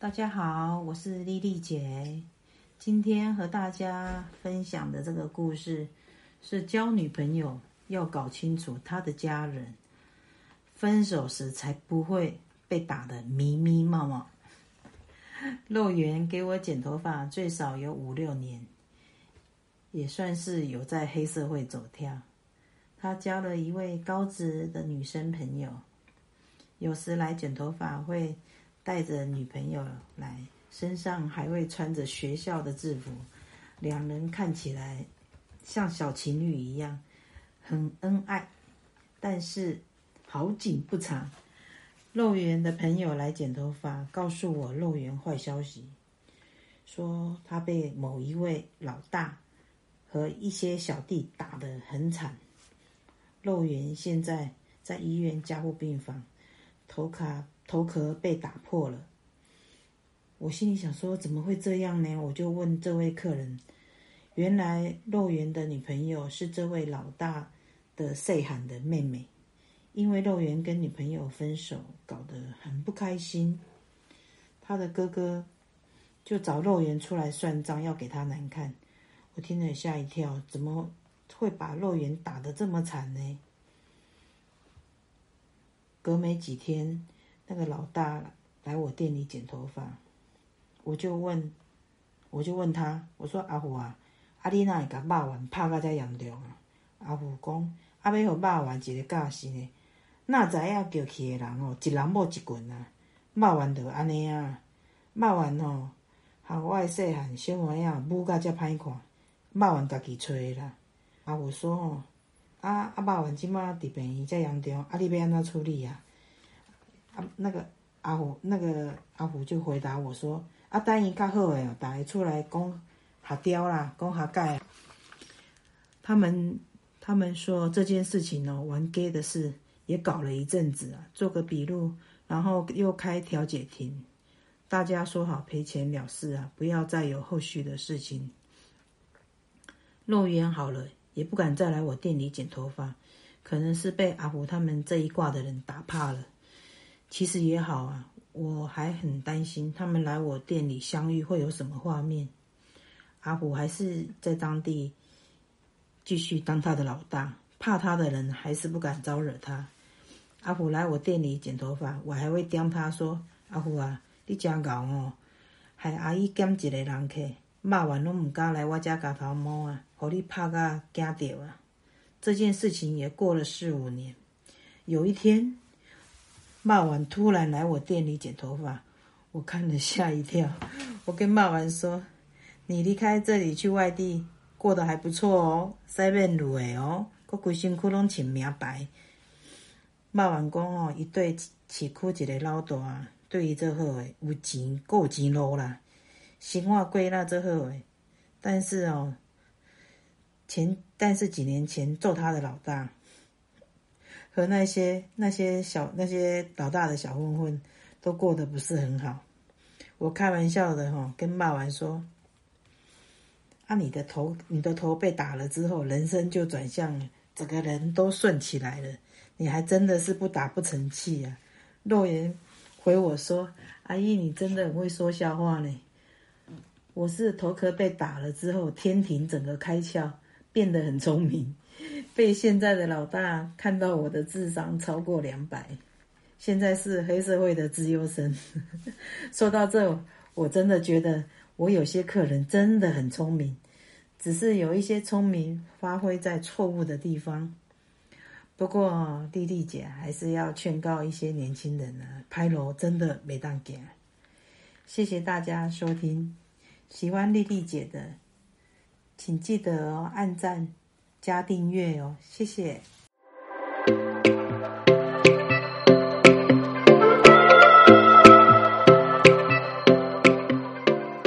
大家好，我是丽丽姐。今天和大家分享的这个故事是交女朋友要搞清楚她的家人，分手时才不会被打得迷迷冒冒。肉圆给我剪头发最少有五六年，也算是有在黑社会走跳。他交了一位高职的女生朋友，有时来剪头发会带着女朋友来，身上还会穿着学校的制服，两人看起来像小情侣一样，很恩爱。但是好景不长，肉圆的朋友来剪头发，告诉我肉圆坏消息，说他被某一位老大和一些小弟打得很惨。肉圆现在在医院加护病房，头卡头壳被打破了。我心里想说，怎么会这样呢？我就问这位客人，原来肉圆的女朋友是这位老大的细汉的妹妹，因为肉圆跟女朋友分手，搞得很不开心，他的哥哥就找肉圆出来算账，要给他难看。我听了吓一跳，怎么？会把肉圆打得这么惨呢？隔没几天，那个老大来我店里剪头发，我就问，我就问他，我说阿虎啊，阿你哪会甲肉丸拍到遮严重啊？阿虎讲，阿要互肉丸一个教训呢，那知影叫去的人哦，一人某一棍啊，肉丸就安尼啊，肉丸哦，和我诶细汉小妹仔母甲遮歹看，肉丸家己找的啦。阿虎说：“吼，啊啊，肉丸即马伫病院遮严重，啊，你要安怎处理啊？”啊，那个阿虎，那个阿虎就回答我说：“啊，等伊较好诶哦，逐个出来讲下雕啦，讲下盖。”他们他们说这件事情哦，玩 gay 的事也搞了一阵子啊，做个笔录，然后又开调解庭，大家说好赔钱了事啊，不要再有后续的事情。肉圆好了。也不敢再来我店里剪头发，可能是被阿虎他们这一挂的人打怕了。其实也好啊，我还很担心他们来我店里相遇会有什么画面。阿虎还是在当地继续当他的老大，怕他的人还是不敢招惹他。阿虎来我店里剪头发，我还会刁他说：“阿虎啊，你真牛哦，害阿姨减一个人客。”骂完拢唔敢来我家夹头毛啊，互你拍甲惊到啊！这件事情也过了四五年。有一天，骂完突然来我店里剪头发，我看了吓一跳。我跟骂完说：“你离开这里去外地，过得还不错哦，西面路的哦，搁规身躯拢穿名牌。”骂完讲哦，一对市区一个老大，对于做好诶，有钱够钱路啦。生活过那之后诶，但是哦，前但是几年前揍他的老大和那些那些小那些老大的小混混都过得不是很好。我开玩笑的哈、跟骂完说：“啊，你的头你的头被打了之后，人生就转向，整个人都顺起来了。你还真的是不打不成器啊！”肉圆回我说：“阿姨，你真的很会说笑话呢。”我是头壳被打了之后，天庭整个开窍，变得很聪明。被现在的老大看到我的智商超过两百，现在是黑社会的资优生。说到这，我真的觉得我有些客人真的很聪明，只是有一些聪明发挥在错误的地方。不过丽丽姐还是要劝告一些年轻人呢，拍楼真的没当给。谢谢大家收听。喜欢丽丽姐的，请记得，按赞加订阅哦，谢谢。